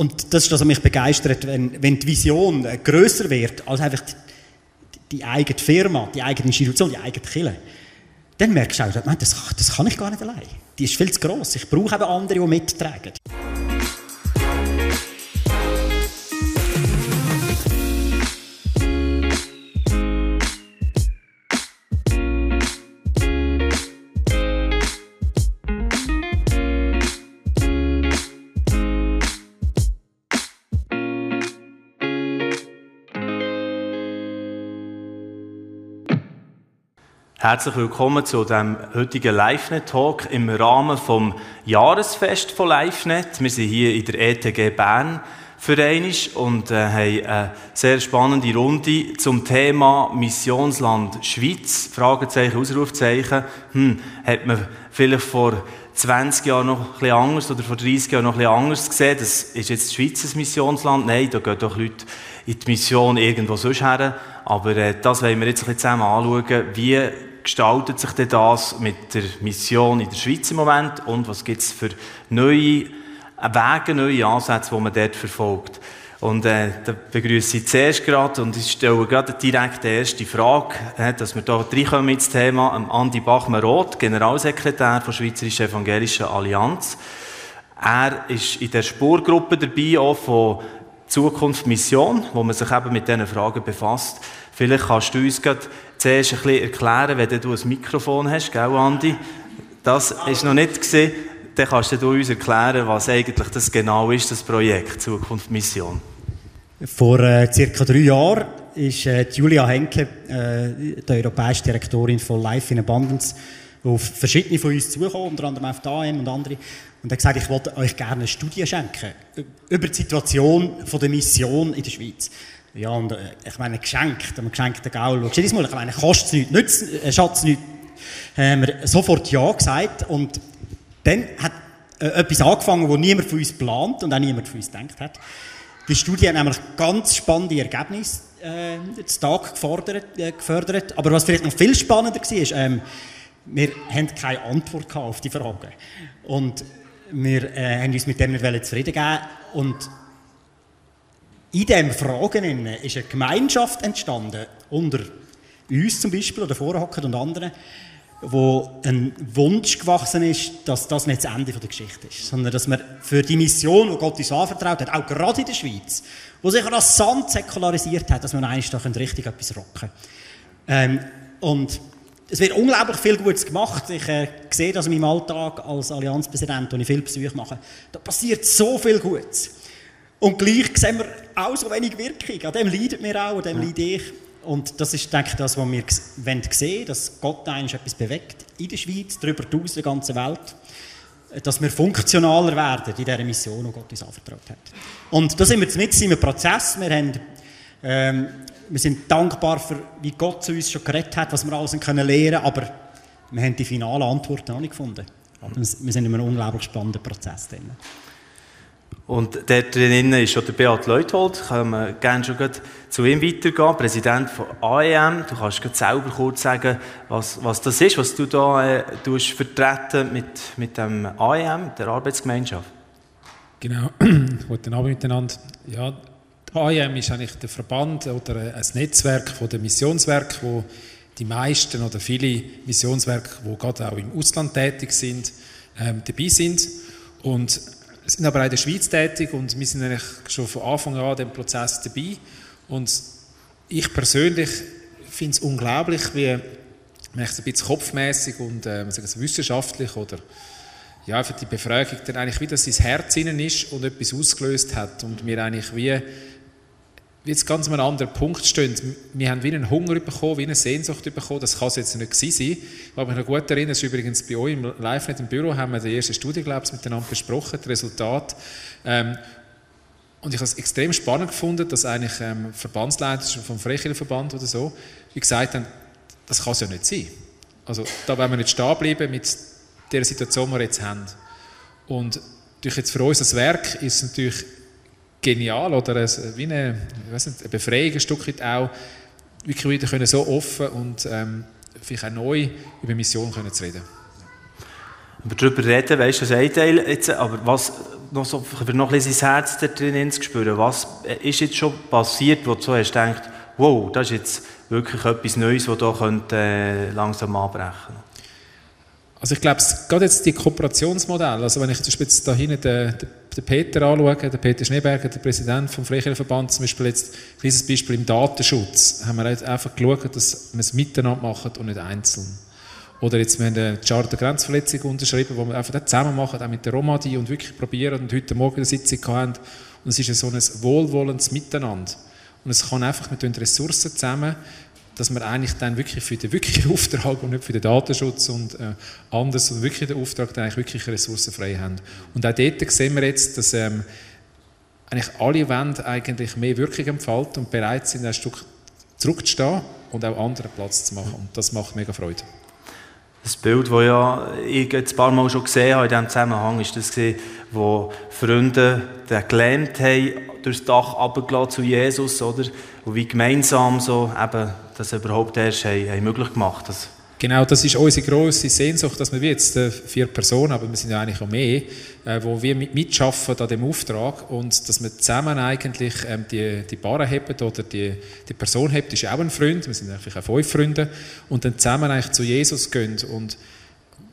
Und das ist das, was mich begeistert, wenn, wenn die Vision grösser wird als einfach die, die eigene Firma, die eigene Institution, die eigene Kirche. Dann merkst du auch, das, das kann ich gar nicht allein. Die ist viel zu gross. Ich brauche eben andere, die mittragen. Herzlich willkommen zu dem heutigen LiveNet-Talk im Rahmen vom Jahresfest von LiveNet. Wir sind hier in der ETG Bern vereinisch und äh, haben eine sehr spannende Runde zum Thema Missionsland Schweiz. Fragezeichen, Ausrufzeichen. Hm, hat man vielleicht vor 20 Jahren noch ein bisschen anders oder vor 30 Jahren noch ein bisschen anders gesehen? Das ist jetzt Schweiz ein Missionsland? Nein, da gehen doch Leute in die Mission irgendwo sonst her. Aber äh, das wollen wir jetzt ein bisschen zusammen anschauen. Wie gestaltet sich denn das mit der Mission in der Schweiz im Moment und was gibt es für neue Wege, neue Ansätze, die man dort verfolgt? Und äh, da begrüße ich zuerst gerade und ich stelle gerade direkt die erste Frage, äh, dass wir hier reinkommen ins Thema. Ähm, Andi Bachmann-Roth, Generalsekretär der Schweizerischen Evangelischen Allianz. Er ist in der Spurgruppe dabei, auch von Zukunft Mission, wo man sich eben mit diesen Fragen befasst. Vielleicht kannst du uns gerade zuerst ein bisschen erklären, wenn du ein Mikrofon hast, gell, Andi? Das ist noch nicht gesehen. Dann kannst du uns erklären, was eigentlich das genau ist, das Projekt Zukunft Mission. Vor äh, circa drei Jahren ist äh, Julia Henke, äh, die europäische Direktorin von Life in Abundance, auf verschiedene von uns zugekommen, unter anderem auf die AM und andere, und hat gesagt, ich wollte euch gerne eine Studie schenken über die Situation von der Mission in der Schweiz. Ja, und äh, ich meine, geschenkt, einem geschenkten Gaul, schau jedes Mal, ich meine, kostet nichts, nützt, äh, schatzt nichts, haben wir sofort Ja gesagt und dann hat äh, etwas angefangen, wo niemand von uns plant und auch niemand von uns gedacht hat. Die Studie hat nämlich ganz spannende Ergebnisse äh, zu Tag gefordert, äh, gefördert, aber was vielleicht noch viel spannender war, ist, ähm, wir haben keine Antwort auf die Fragen. Und wir äh, haben uns mit dem nicht zufrieden gegeben und in diesen Fragen ist eine Gemeinschaft entstanden, unter uns zum Beispiel oder Vorhocken und anderen, wo ein Wunsch gewachsen ist, dass das nicht das Ende der Geschichte ist, sondern dass man für die Mission, die Gott uns anvertraut hat, auch gerade in der Schweiz, wo sich rasant säkularisiert hat, dass man eigentlich da richtig etwas rocken ähm, Und es wird unglaublich viel Gutes gemacht. Ich äh, sehe das in meinem Alltag als Allianzpräsident, wo ich viel Besuche mache. Da passiert so viel Gutes. Und gleich sehen wir auch so wenig Wirkung. An dem leidet mir auch, an dem ja. leide ich. Und das ist, denke ich, das, was wir sehen wollen, dass Gott eigentlich etwas bewegt in der Schweiz, darüber hinaus in der ganzen Welt. Dass wir funktionaler werden in dieser Mission, die Gott uns anvertraut hat. Und da sind wir mit im Prozess. Wir, haben, ähm, wir sind dankbar für, wie Gott zu uns schon geredet hat, was wir alles können lernen aber wir haben die finale Antwort noch nicht gefunden. Aber wir sind in einem unglaublich spannenden Prozess drin. Und dort drinnen ist schon der Beat Leuthold. Können wir gerne schon zu ihm weitergehen. Präsident von AEM. Du kannst selber kurz sagen, was, was das ist, was du da äh, vertreten mit, mit dem AEM, der Arbeitsgemeinschaft. Genau. Guten Abend miteinander. Ja, AEM ist eigentlich der Verband oder ein Netzwerk von den Missionswerken, wo die meisten oder viele Missionswerke, die gerade auch im Ausland tätig sind, ähm, dabei sind. Und sind aber auch in der Schweiz tätig und wir sind eigentlich schon von Anfang an dem Prozess dabei. Und ich persönlich finde es unglaublich, wie man ein bisschen kopfmäßig und äh, wissenschaftlich oder ja, für die Befragung dann eigentlich wie sein Herz innen ist und etwas ausgelöst hat und wir eigentlich wie jetzt ganz an einem anderen Punkt stehen. Wir haben wie einen Hunger bekommen, wie eine Sehnsucht bekommen. Das kann es jetzt nicht sein. Ich habe mich noch gut erinnern, ist übrigens bei euch im Live-Net im Büro, haben wir die erste Studie, miteinander besprochen, das Resultat. Ähm, und ich habe es extrem spannend gefunden, dass eigentlich ähm, Verbandsleiter vom Freikirchenverband oder so, wie gesagt haben, das kann es ja nicht sein. Also da wollen wir nicht stehen bleiben mit der Situation, die wir jetzt haben. Und durch jetzt für uns das Werk ist es natürlich genial oder ein, wie eine, nicht, eine Befreiung ein Stück weit auch, wirklich wieder können so offen und ähm, vielleicht auch neu über Mission können zu reden. Aber darüber reden, weißt du, das ein Teil jetzt, aber was, noch so, noch ein bisschen sein Herz da drin zu spüren. Was ist jetzt schon passiert, wo du so hast gedacht, wow, das ist jetzt wirklich etwas Neues, das hier könnte, äh, langsam anbrechen könnte? Also ich glaube, gerade jetzt die Kooperationsmodelle, also wenn ich zum Beispiel jetzt da hinten den, den Peter anschaue, der Peter Schneeberger, der Präsident vom Freikirchenverband, zum Beispiel jetzt, dieses Beispiel im Datenschutz, haben wir einfach geschaut, dass wir es miteinander machen und nicht einzeln. Oder jetzt, wir haben eine Charter Grenzverletzung unterschrieben, wo wir einfach das zusammen machen, auch mit der Romadi und wirklich probieren und heute Morgen eine Sitzung haben. Und es ist so ein wohlwollendes Miteinander. Und es kann einfach, mit den Ressourcen zusammen, dass wir eigentlich dann wirklich für den wirklichen Auftrag und nicht für den Datenschutz und äh, anders, sondern wirklich den Auftrag eigentlich wirklich ressourcenfrei haben. Und auch dort sehen wir jetzt, dass ähm, eigentlich alle wollen eigentlich mehr Wirkung entfalten und bereit sind, ein Stück zurückzustehen und auch anderen Platz zu machen. Und das macht mega Freude. Das Bild, das ja ich ein paar Mal schon gesehen habe in diesem Zusammenhang, ist das, wo Freunde den gelähmt haben, durchs Dach zu Jesus, oder? Und wie gemeinsam so eben das überhaupt erst haben, haben möglich gemacht haben. Genau, das ist unsere grosse Sehnsucht, dass wir jetzt äh, vier Personen, aber wir sind ja eigentlich auch mehr, äh, wo wir mit, mitschaffen an dem Auftrag und dass wir zusammen eigentlich ähm, die, die Paare haben oder die, die Person haben, ist auch ein Freund, wir sind eigentlich auch fünf Freunde und dann zusammen eigentlich zu Jesus gehen und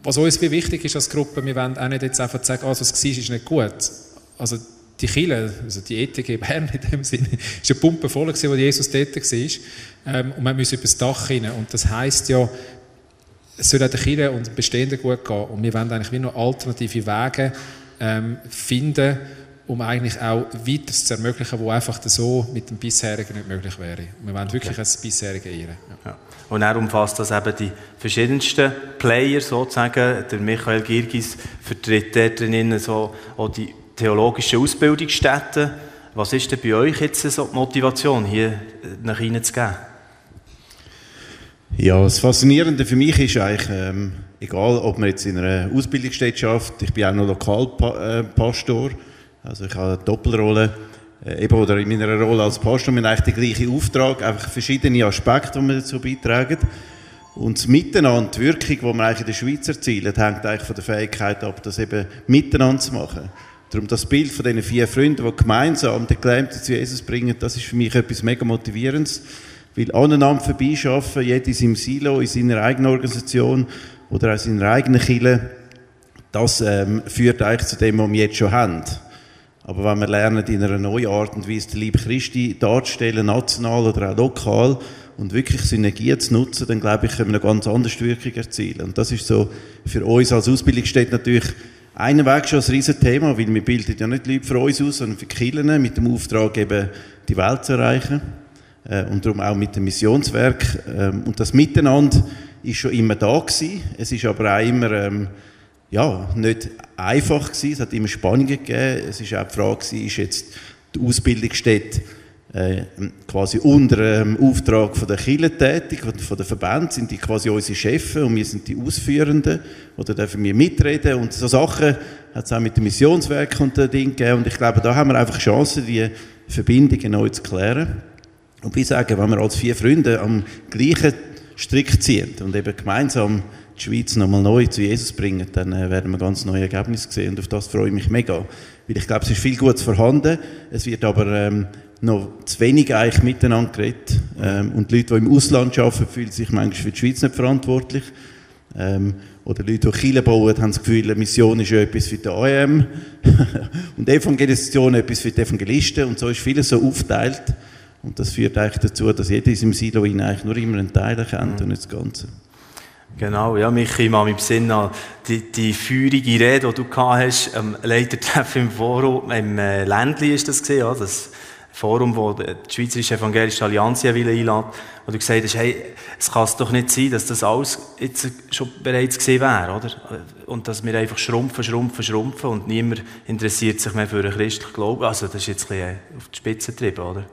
was uns wichtig ist als Gruppe, wir wollen auch nicht jetzt einfach sagen, ah, was war, ist nicht gut. Also die Kille, also die ETG Bern in dem Sinne, ist eine Pumpe voll gewesen, wo Jesus dort war. Ähm, und man muss über das Dach hinein. Und das heisst ja, es soll auch den Kirchen und den Bestehenden gut gehen. Und wir wollen eigentlich wie noch alternative Wege ähm, finden, um eigentlich auch weiteres zu ermöglichen, wo einfach so mit dem bisherigen nicht möglich wäre. Wir wollen wirklich okay. das bisherige ehren. Ja. Ja. Und er umfasst das eben die verschiedensten Player sozusagen. Der Michael Girgis vertritt dort drinnen so auch die theologischen Ausbildungsstätten. Was ist denn bei euch jetzt so die Motivation, hier nach Ihnen zu gehen? Ja, das Faszinierende für mich ist eigentlich, ähm, egal ob man jetzt in einer Ausbildungsstätte schafft, ich bin auch noch Lokalpastor, also ich habe eine Doppelrolle, äh, eben oder in meiner Rolle als Pastor, wir haben eigentlich den gleichen Auftrag, einfach verschiedene Aspekte, die wir dazu beitragen. Und das Miteinander, die Wirkung, die wir eigentlich in der Schweiz erzielen, hängt eigentlich von der Fähigkeit ab, das eben miteinander zu machen. Darum das Bild von diesen vier Freunden, die gemeinsam den Gelähmten zu Jesus bringen, das ist für mich etwas mega Motivierendes. Weil aneinander vorbeischaffen, jeder in seinem Silo, in seiner eigenen Organisation oder auch in seiner eigenen Kirche, das ähm, führt eigentlich zu dem, was wir jetzt schon haben. Aber wenn wir lernen, in einer neuen Art und Weise den Liebe Christi darzustellen, national oder auch lokal, und wirklich Synergien zu nutzen, dann glaube ich, können wir eine ganz andere Wirkung erzielen. Und das ist so für uns als Ausbildungsstätte natürlich einen Weg schon ein riesen Thema, weil wir bilden ja nicht Leute für uns aus, sondern für Kirchen mit dem Auftrag, eben die Welt zu erreichen. Äh, und darum auch mit dem Missionswerk. Ähm, und das Miteinander ist schon immer da gewesen. Es ist aber auch immer, ähm, ja, nicht einfach gewesen. Es hat immer Spannungen gegeben. Es ist auch die Frage gewesen, ist jetzt die Ausbildungsstätte äh, quasi unter dem Auftrag von der Kirche tätig, von der Verband, sind die quasi unsere Chefs und wir sind die Ausführenden oder dürfen wir mitreden und so Sachen hat es auch mit dem Missionswerk und den Dingen gegeben und ich glaube, da haben wir einfach Chancen, die Verbindungen neu zu klären. Und ich sage, wenn wir als vier Freunde am gleichen Strick ziehen und eben gemeinsam die Schweiz nochmal neu zu Jesus bringen, dann äh, werden wir ganz neue Ergebnisse sehen und auf das freue ich mich mega. Weil ich glaube, es ist viel Gutes vorhanden, es wird aber ähm, noch zu wenig eigentlich miteinander geredet. Ähm, und die Leute, die im Ausland arbeiten, fühlen sich manchmal für die Schweiz nicht verantwortlich. Ähm, oder Leute, die Kirche bauen, haben das Gefühl, Mission ist ja etwas für die AM und Evangelisation etwas für die Evangelisten. Und so ist vieles so aufgeteilt. Und das führt eigentlich dazu, dass jeder in seinem Silo eigentlich nur immer einen Teil erkennt mhm. und nicht das Ganze. Genau, ja, Michi, ich mache mich Sinn an die, die feurige Rede, die du gehabt hast, am Leitertreffen im Forum, im äh, Ländli ist das gesehen, ja, das Forum, wo die Schweizerische Evangelische Allianz einladen wo du gesagt hast, hey, es kann es doch nicht sein, dass das alles jetzt schon bereits gesehen wäre, oder? Und dass wir einfach schrumpfen, schrumpfen, schrumpfen und niemand interessiert sich mehr für einen christlichen Glauben. Also das ist jetzt ein bisschen auf die Spitze getrieben, oder?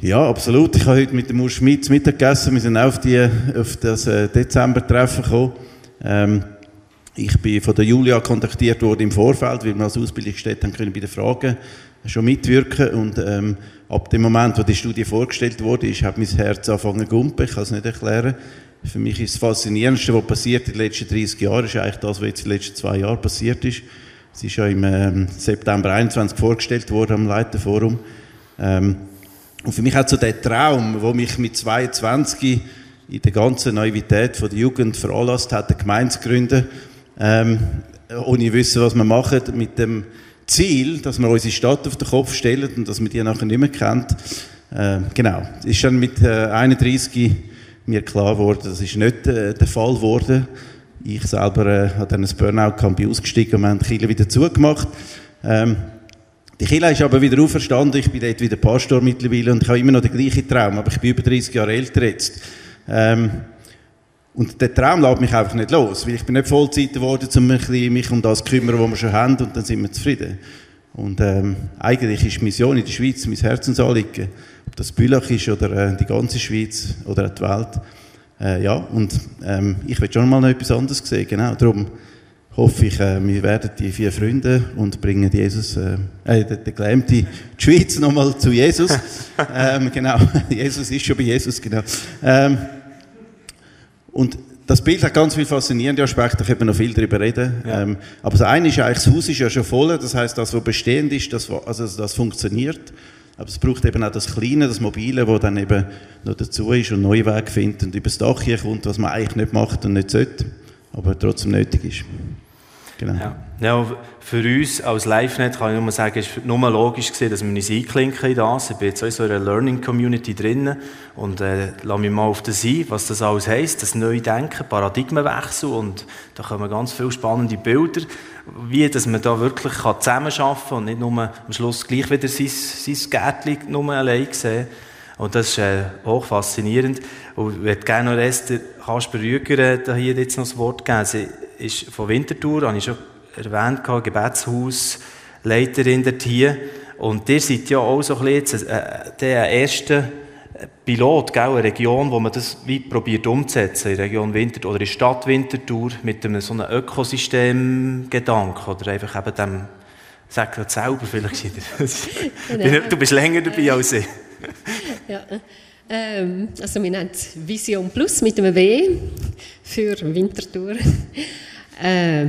Ja, absolut. Ich habe heute mit dem Urs Schmidt Mittag gegessen. Wir sind auf, die, auf das äh, Dezember-Treffen gekommen. Ähm, ich bin von der Julia kontaktiert worden im Vorfeld, weil wir als Ausbildungsstätte können bei den Fragen schon mitwirken und ähm, ab dem Moment, wo die Studie vorgestellt wurde, ist, hat mein Herz angefangen zu gumpen. Ich kann es nicht erklären. Für mich ist das Faszinierendste, was passiert in den letzten 30 Jahren, ist eigentlich das, was jetzt in den letzten zwei Jahren passiert ist. Es ist ja im ähm, September 21 vorgestellt worden am Leiterforum. Ähm, und für mich hat so der Traum, wo mich mit 22 in der ganzen Naivität von der Jugend veranlasst hat, eine Gemeinde zu gründen, ähm, ohne wissen, was wir machen, mit dem Ziel, dass wir unsere Stadt auf den Kopf stellen und dass man die nachher nicht mehr kennt. Äh, genau, ist dann mit äh, 31 mir klar geworden, das ist nicht äh, der Fall geworden. Ich selber äh, habe dann ein Burnout-Camp ausgestiegen und wir haben die Kirche wieder zugemacht. Ähm, die Kirche ist aber wieder auferstanden, ich bin dort wieder Pastor mittlerweile und ich habe immer noch den gleichen Traum, aber ich bin über 30 Jahre älter jetzt. Ähm, und der Traum lässt mich einfach nicht los, weil ich bin nicht Vollzeit geworden, um mich um das zu kümmern, was wir schon haben und dann sind wir zufrieden. Und ähm, eigentlich ist Mission in der Schweiz mein Herzensanliegen, ob das Bülach ist oder äh, die ganze Schweiz oder die Welt. Äh, ja, und ähm, ich will schon mal noch etwas anderes sehen, genau. Darum hoffe ich, äh, wir werden die vier Freunde und bringen Jesus, äh, äh den, Gelähmten, die Schweiz nochmal zu Jesus. ähm, genau, Jesus ist schon bei Jesus, genau. Ähm, und das Bild hat ganz viele faszinierende Aspekte, da könnte man noch viel darüber reden. Ja. Ähm, aber das eine ist eigentlich, das Haus ist ja schon voll, das heißt, das, was bestehend ist, das, also das funktioniert. Aber es braucht eben auch das Kleine, das Mobile, das dann eben noch dazu ist und neue Wege findet und über das Dach hier kommt, was man eigentlich nicht macht und nicht sollte, aber trotzdem nötig ist. Genau. Ja. ja, für uns als LiveNet kann ich nur sagen, es war nur logisch gewesen, dass wir uns einklinken in das. Ich bin jetzt auch in so einer Learning Community drin und äh, lasse mich mal auf das ein, was das alles heisst, das neue Denken, Paradigmenwechsel und da kommen ganz viele spannende Bilder, wie dass man da wirklich kann zusammenarbeiten kann und nicht nur am Schluss gleich wieder sein, sein Gärtchen nur allein sehen. Und das ist äh, hoch faszinierend. Und ich würde gerne noch Esther Kasper Rüger äh, hier jetzt noch das Wort geben. Sie ist von Winterthur, habe ich schon erwähnt, Gebetshaus, Leiterin dort hier. Und ihr seid ja auch so ein bisschen äh, der erste Pilot, gell, eine Region, wo man das wie probiert umzusetzen, in der Region Winterthur oder in der Stadt Winterthur mit einem so einem Ökosystem-Gedanken oder einfach eben dem, sag gerade selber vielleicht, genau. du bist länger dabei als ich. ja. Ähm, also wir nennen es Vision Plus mit einem W für Winterthur. Äh,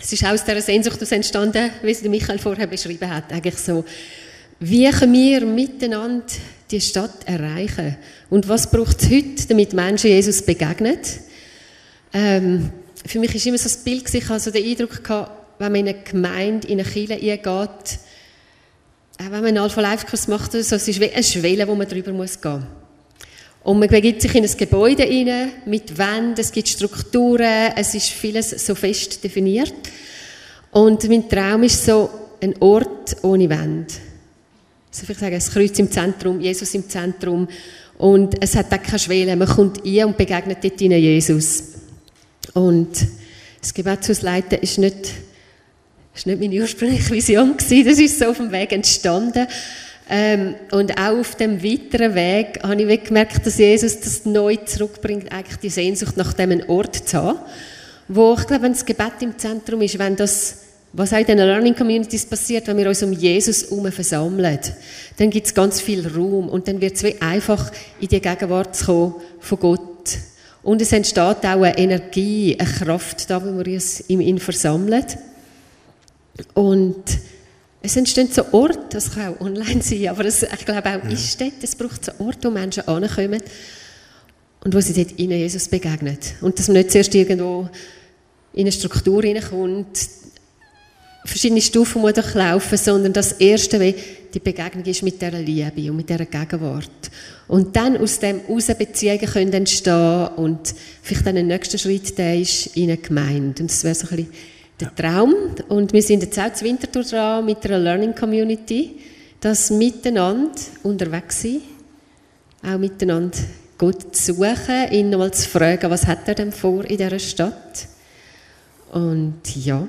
es ist aus dieser Sehnsucht entstanden, wie es Michael vorher beschrieben hat, eigentlich so, wie können wir miteinander die Stadt erreichen? Und was braucht es heute, damit Menschen Jesus begegnen? Ähm, für mich ist immer so das Bild, ich hatte so den Eindruck, gehabt, wenn man in eine Gemeinde, in eine Kirche eingeht, auch wenn man einen Alpha-Life-Kurs macht, so, es ist wie eine Schwelle, wo man drüber muss gehen Und man begibt sich in ein Gebäude rein, mit Wänden, es gibt Strukturen, es ist vieles so fest definiert. Und mein Traum ist so ein Ort ohne Wände. Also ich sagen, ein Kreuz im Zentrum, Jesus im Zentrum. Und es hat auch keine Schwelle. Man kommt ein und begegnet dort Jesus. Und das Gebetshausleiten ist nicht das war nicht meine ursprüngliche Vision, das ist so auf dem Weg entstanden. Ähm, und auch auf dem weiteren Weg habe ich gemerkt, dass Jesus das neu zurückbringt, eigentlich die Sehnsucht nach dem Ort zu haben, wo ich glaube, wenn das Gebet im Zentrum ist, wenn das, was auch in den Learning Communities passiert, wenn wir uns um Jesus herum versammeln, dann gibt es ganz viel Raum und dann wird es einfach in die Gegenwart zu kommen von Gott. Und es entsteht auch eine Energie, eine Kraft da, wo wir uns in ihn versammeln. Und es entstehen so Orte, das kann auch online sein, aber es, ich glaube auch ja. ist dort, es braucht so Orte, wo Menschen ankommen und wo sie dort in Jesus begegnen. Und dass man nicht zuerst irgendwo in eine Struktur hineinkommt, verschiedene Stufen muss durchlaufen, sondern das Erste, wie die Begegnung ist mit dieser Liebe und mit dieser Gegenwart. Und dann aus dem heraus Beziehungen können entstehen und vielleicht dann ein nächster Schritt, der ist in eine Gemeinde. Und das wäre so ein bisschen der Traum. Und wir sind jetzt auch zu Winterthur dran mit einer Learning Community, das miteinander unterwegs sind, auch miteinander Gott zu suchen, ihn nochmal zu fragen, was hat er denn vor in dieser Stadt? Und ja.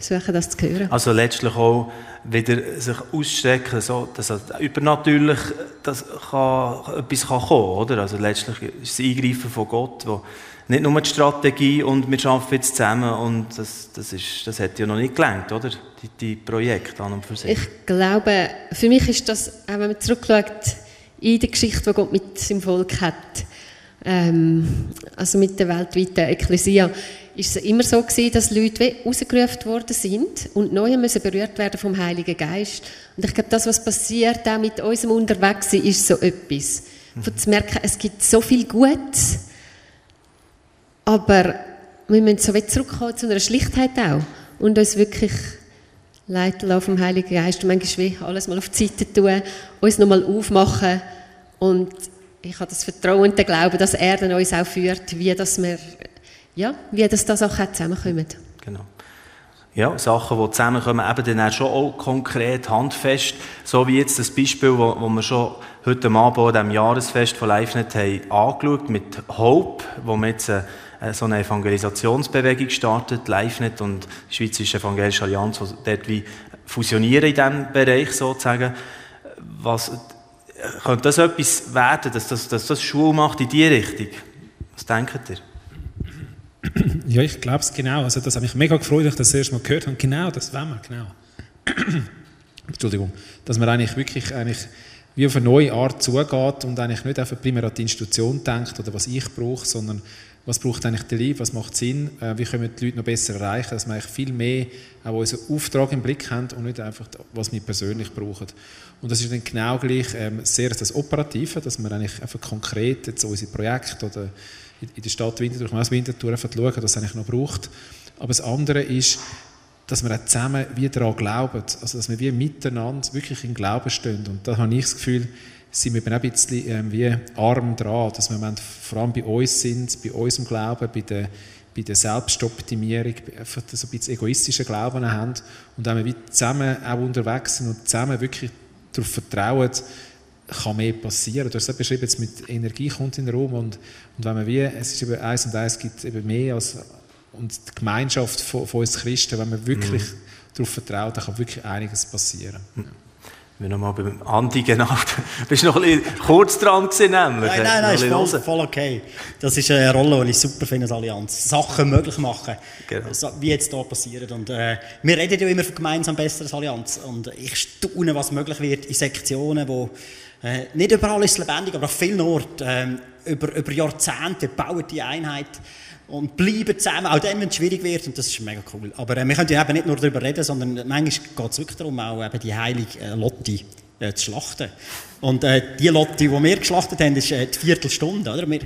Suchen das zu hören. Also letztlich auch wieder sich ausstrecken, so, dass übernatürlich dass kann, etwas kann kommen, oder? Also letztlich ist das Eingreifen von Gott, wo nicht nur die Strategie und wir arbeiten jetzt zusammen und das, das, ist, das hat ja noch nicht gelangt, oder? Die, die Projekte an und für sich. Ich glaube, für mich ist das, auch wenn man zurückschaut, in der Geschichte, die Gott mit seinem Volk hat, ähm, also mit der weltweiten Ekklesia, ist es immer so gewesen, dass Leute rausgerufen worden sind und neu müssen berührt werden vom Heiligen Geist. Und ich glaube, das, was passiert auch mit unserem Unterwegssein, ist so etwas. Von zu merken, es gibt so viel Gutes, aber wir müssen so weit zurückkommen zu einer Schlichtheit auch und uns wirklich leiten lassen vom Heiligen Geist und manchmal alles mal auf die Seite tun, uns nochmal aufmachen und ich habe das Vertrauen und den Glauben, dass er dann uns auch führt, wie das wir, ja, wie das, das auch zusammenkommen. Genau. Ja, Sachen, die zusammenkommen, eben dann auch schon auch konkret, handfest, so wie jetzt das Beispiel, wo, wo wir schon heute Abend an diesem Jahresfest von LiveNet haben angeschaut, mit Hope, wo wir jetzt äh, so eine Evangelisationsbewegung startet, LiveNet und die Schweizerische Evangelische Allianz, die dort wie fusionieren in diesem Bereich sozusagen. Was, könnte das etwas werden, dass das, dass das Schule macht in diese Richtung? Was denkt ihr? Ja, ich glaube es genau. Also das hat mich mega gefreut, dass ich das erste Mal gehört habe. Genau, das wollen wir, genau. Entschuldigung. Dass man eigentlich wirklich eigentlich wie auf eine neue Art zugeht und eigentlich nicht einfach primär an die Institution denkt oder was ich brauche, sondern was braucht eigentlich der Liebe, was macht Sinn, äh, wie können wir die Leute noch besser erreichen, dass wir eigentlich viel mehr auch unseren Auftrag im Blick haben und nicht einfach, was wir persönlich brauchen. Und das ist dann genau gleich ähm, sehr das Operative, dass wir eigentlich einfach konkret jetzt unsere Projekte oder in der Stadt Winterthur, ich muss Winterthur einfach schauen, es eigentlich noch braucht. Aber das andere ist, dass wir auch zusammen wie daran glauben, also dass wir wie miteinander wirklich im Glauben stehen. Und da habe ich das Gefühl, sind wir auch ein bisschen ähm, wie arm dran, dass wir vor allem bei uns sind, bei unserem Glauben, bei der, bei der Selbstoptimierung, einfach so ein bisschen egoistischen Glauben haben und wenn wir zusammen auch unterwegs sind und zusammen wirklich darauf vertrauen, kann mehr passieren. Du hast es beschrieben, jetzt mit Energie kommt in den Raum und, und wenn man wie, es ist eben eins und eins gibt eben mehr als und die Gemeinschaft von, von uns Christen, wenn man wirklich mhm. darauf vertraut, dann kann wirklich einiges passieren. Mhm wir nochmal beim Andi genau. Bist noch ein bisschen kurz dran gewesen, nämlich. Nein, nein, nein, ist voll, voll, okay. Das ist eine Rolle, die ich super finde als Allianz. Sachen möglich machen, genau. wie jetzt hier passiert. Und äh, wir reden ja immer von gemeinsam besseres Allianz. Und ich staune, was möglich wird in Sektionen, wo äh, nicht überall ist es lebendig, aber auf vielen Orten äh, über, über Jahrzehnte bauen die Einheit und bleiben zusammen, auch dann, wenn es schwierig wird, und das ist mega cool. Aber äh, wir können ja eben nicht nur darüber reden, sondern manchmal geht es wirklich darum, auch eben die heilige äh, Lotte äh, zu schlachten. Und äh, die Lotte, die wir geschlachtet haben, ist äh, die Viertelstunde, oder? Wir,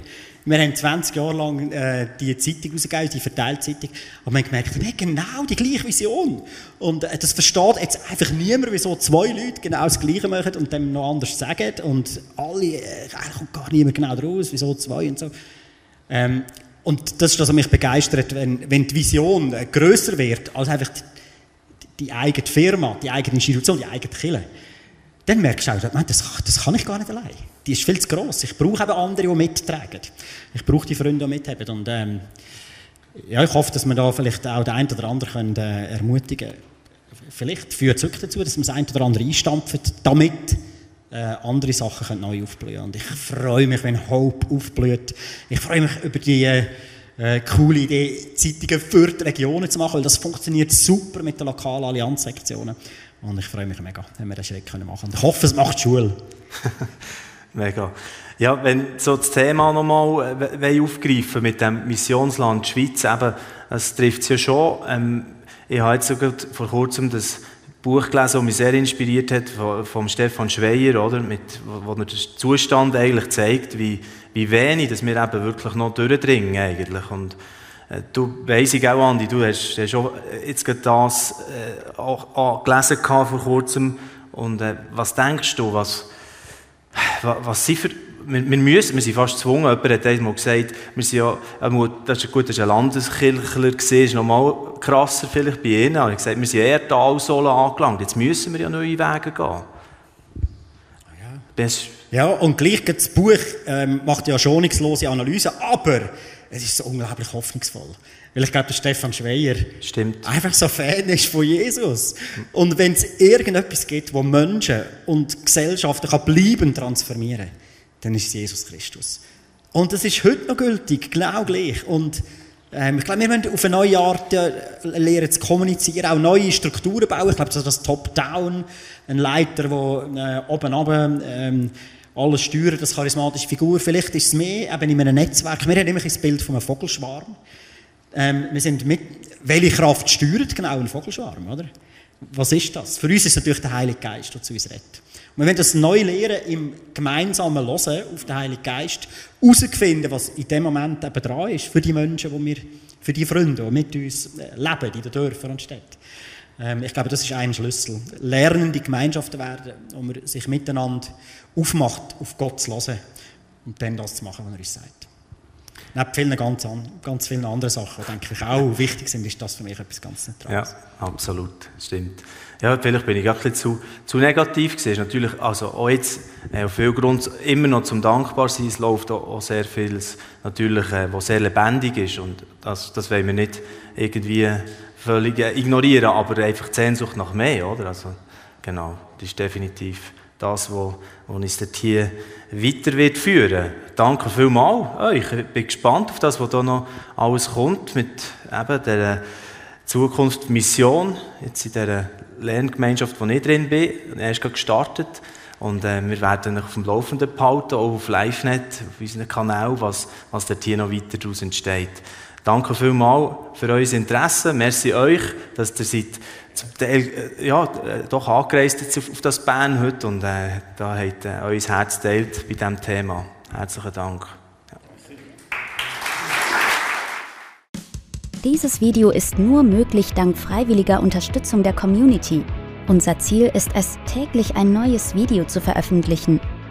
wir haben 20 Jahre lang äh, die Zeitung rausgegeben, die Verteilzeitung, und wir haben gemerkt, wir haben genau die gleiche Vision. Und äh, das versteht jetzt einfach niemand, wieso zwei Leute genau das Gleiche machen und dann noch anders sagen. Und alle, äh, kommt gar niemand genau draus, wieso zwei und so. Ähm, und das ist das, was mich begeistert, wenn, wenn die Vision äh, größer wird als einfach die, die, eigene Firma, die eigene Institution, die eigene Kirche. Dann merkst du auch, das, das kann ich gar nicht allein. Die ist viel zu gross. Ich brauche eben andere, die mittragen. Ich brauche die Freunde, die mithaben. Und ähm, ja, ich hoffe, dass wir da vielleicht auch den einen oder anderen können, äh, ermutigen können. Vielleicht führt es wirklich dazu, dass man das eine oder andere einstampft, damit äh, andere Sachen können neu aufblühen. Und ich freue mich, wenn Hope aufblüht. Ich freue mich über die äh, äh, coole Idee, Zeitungen für die Regionen zu machen, weil das funktioniert super mit den lokalen Allianzsektionen. Und ich freue mich mega, wenn wir den Schritt machen können. Ich hoffe, es macht Schule. mega. Ja, wenn so das Thema nochmal äh, aufgreifen mit dem Missionsland Schweiz, eben, es trifft es ja schon. Ähm, ich habe jetzt sogar vor kurzem das Buch gelesen, das mich sehr inspiriert hat, von, Stefan Schweier, oder? Mit, wo, wo er den Zustand eigentlich zeigt, wie, wie wenig dass wir eben wirklich noch durchdringen eigentlich. Und du weiss ich auch, Andi, du hast, hast auch jetzt gerade das äh, auch, auch gelesen vor kurzem. Und äh, was denkst du, was, was, was sind für wir, wir, müssen, wir sind fast gezwungen, jemand hat einmal gesagt, wir sind ja, das ist gut, das ist ein Landeskirchler gewesen, ist noch mal krasser vielleicht bei ihnen, aber ich gesagt, wir sind eher Talsohle angelangt, jetzt müssen wir ja neue Wege gehen. Ja, ja und gleich das Buch ähm, macht ja schonungslose Analyse, aber es ist so unglaublich hoffnungsvoll. Weil ich glaube, der Stefan Schweier Stimmt. einfach so Fan ist von Jesus. Und wenn es irgendetwas gibt, wo Menschen und Gesellschaften kann bleiben transformieren kann, dann ist es Jesus Christus. Und das ist heute noch gültig, genau gleich. Und ähm, ich glaube, wir müssen auf eine neue Art äh, lernen zu kommunizieren, auch neue Strukturen bauen. Ich glaube, das ist das Top-Down, ein Leiter, der äh, oben runter, ähm, alles steuert, das charismatische Figur. Vielleicht ist es mehr eben in einem Netzwerk. Wir haben immer das Bild von einem Vogelschwarm. Ähm, wir sind mit, welche Kraft steuert genau einen Vogelschwarm, oder? Was ist das? Für uns ist es natürlich der Heilige Geist, der zu uns redet. Und wir wollen das neu lernen, im gemeinsamen Hören auf den Heiligen Geist, herauszufinden, was in dem Moment eben dran ist, für die Menschen, die wir, für die Freunde, die mit uns äh, leben, in den Dörfern und Städten. Ähm, ich glaube, das ist ein Schlüssel. Lernende Gemeinschaften werden, wo man sich miteinander aufmacht, auf Gott zu hören und dann das zu machen, was er uns sagt. Neben vielen ganz, ganz vielen anderen Sachen, die denke ich auch wichtig sind, ist das für mich etwas ganz Zentrales. Ja, absolut, stimmt. Ja, vielleicht bin ich auch ein bisschen zu, zu negativ gewesen. Natürlich, also auch jetzt, äh, auf viel Grund immer noch zum Dankbarsein, es läuft auch, auch sehr vieles, natürlich, äh, was sehr lebendig ist und das, das wollen wir nicht irgendwie völlig äh, ignorieren, aber einfach die Sehnsucht nach mehr, oder? Also, genau, das ist definitiv das, was, uns dort hier weiter wird führen. Danke vielmals euch. Ich bin gespannt auf das, was da noch alles kommt mit eben der Zukunft Mission, jetzt in dieser Lerngemeinschaft, wo ich drin bin. Er ist gerade gestartet. Und äh, wir werden euch auf dem Laufenden behalten, auch auf LiveNet, auf unserem Kanal, was, was dort hier noch weiter daraus entsteht. Danke vielmals für euer Interesse. Merci euch, dass ihr seid zum Teil, äh, ja, äh, doch angereist auf, auf das Band heute und äh, da habt äh, euer Herz teilt bei diesem Thema. Herzlichen Dank. Ja. Dieses Video ist nur möglich dank freiwilliger Unterstützung der Community. Unser Ziel ist es, täglich ein neues Video zu veröffentlichen.